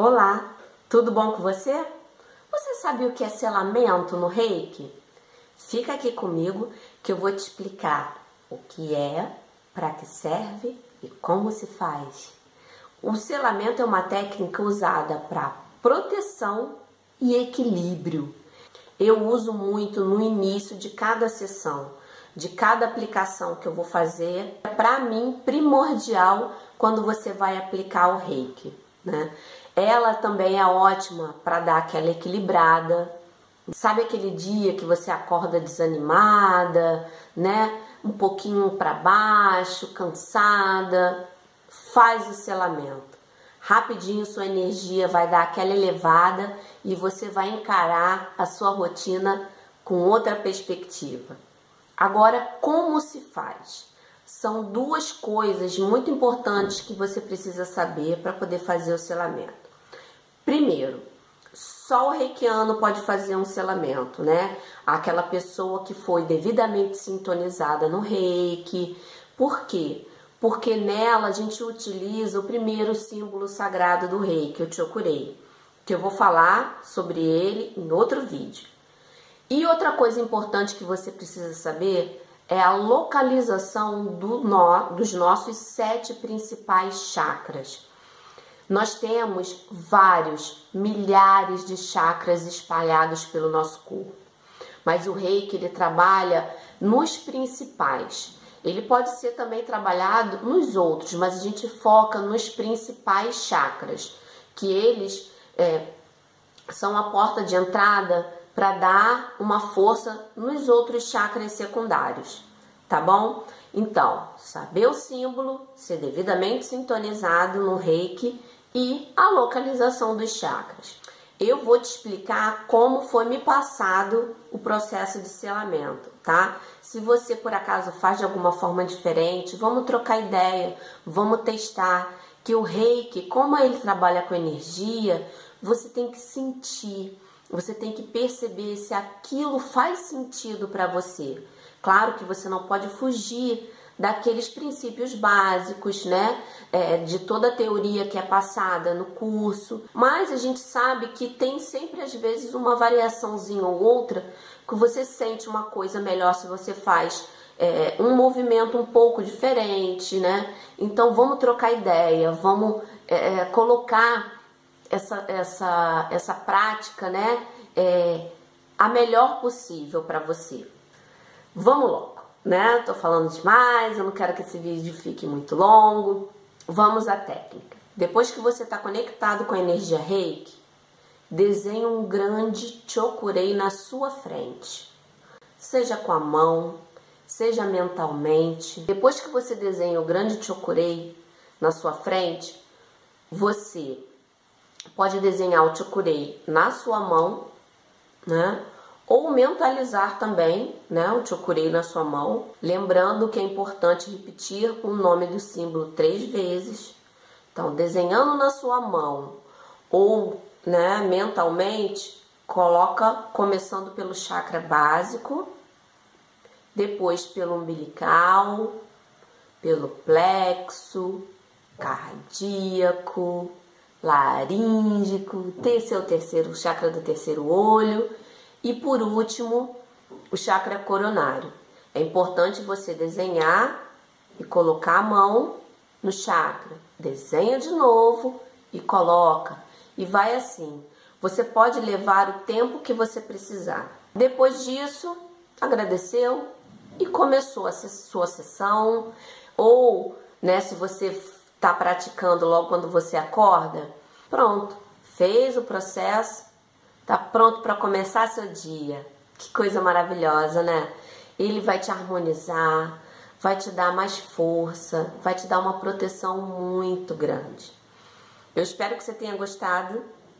Olá, tudo bom com você? Você sabe o que é selamento no reiki? Fica aqui comigo que eu vou te explicar o que é, para que serve e como se faz. O selamento é uma técnica usada para proteção e equilíbrio. Eu uso muito no início de cada sessão, de cada aplicação que eu vou fazer. Para mim, primordial quando você vai aplicar o reiki. Né? Ela também é ótima para dar aquela equilibrada. Sabe aquele dia que você acorda desanimada, né? Um pouquinho para baixo, cansada? Faz o selamento. Rapidinho sua energia vai dar aquela elevada e você vai encarar a sua rotina com outra perspectiva. Agora, como se faz? São duas coisas muito importantes que você precisa saber para poder fazer o selamento. Primeiro, só o reikiano pode fazer um selamento, né? Aquela pessoa que foi devidamente sintonizada no reiki. Por quê? Porque nela a gente utiliza o primeiro símbolo sagrado do reiki, o Chokurei, que eu vou falar sobre ele em outro vídeo. E outra coisa importante que você precisa saber é a localização do no, dos nossos sete principais chakras. Nós temos vários, milhares de chakras espalhados pelo nosso corpo. Mas o reiki ele trabalha nos principais. Ele pode ser também trabalhado nos outros, mas a gente foca nos principais chakras, que eles é, são a porta de entrada para dar uma força nos outros chakras secundários, tá bom? Então, saber o símbolo, ser devidamente sintonizado no reiki e a localização dos chakras. Eu vou te explicar como foi me passado o processo de selamento, tá? Se você por acaso faz de alguma forma diferente, vamos trocar ideia, vamos testar que o reiki, como ele trabalha com energia, você tem que sentir, você tem que perceber se aquilo faz sentido para você. Claro que você não pode fugir daqueles princípios básicos, né? É, de toda a teoria que é passada no curso, mas a gente sabe que tem sempre às vezes uma variaçãozinha ou outra que você sente uma coisa melhor se você faz é, um movimento um pouco diferente, né? Então vamos trocar ideia, vamos é, é colocar essa, essa, essa prática, né? É, a melhor possível para você. Vamos logo né? Tô falando demais, eu não quero que esse vídeo fique muito longo. Vamos à técnica. Depois que você está conectado com a energia reiki, desenhe um grande chokurei na sua frente. Seja com a mão, seja mentalmente. Depois que você desenha o grande chokurei na sua frente, você pode desenhar o chokurei na sua mão, né? Ou mentalizar também, né, o chokurei na sua mão, lembrando que é importante repetir o nome do símbolo três vezes. Então, desenhando na sua mão ou, né, mentalmente, coloca começando pelo chakra básico, depois pelo umbilical, pelo plexo, cardíaco, laríngico, é o terceiro chakra do terceiro olho e por último, o chakra coronário. É importante você desenhar e colocar a mão no chakra. Desenha de novo e coloca. E vai assim. Você pode levar o tempo que você precisar. Depois disso, agradeceu e começou a sua sessão. Ou, né, se você está praticando logo quando você acorda, pronto, fez o processo, Tá pronto para começar seu dia. Que coisa maravilhosa, né? Ele vai te harmonizar, vai te dar mais força, vai te dar uma proteção muito grande. Eu espero que você tenha gostado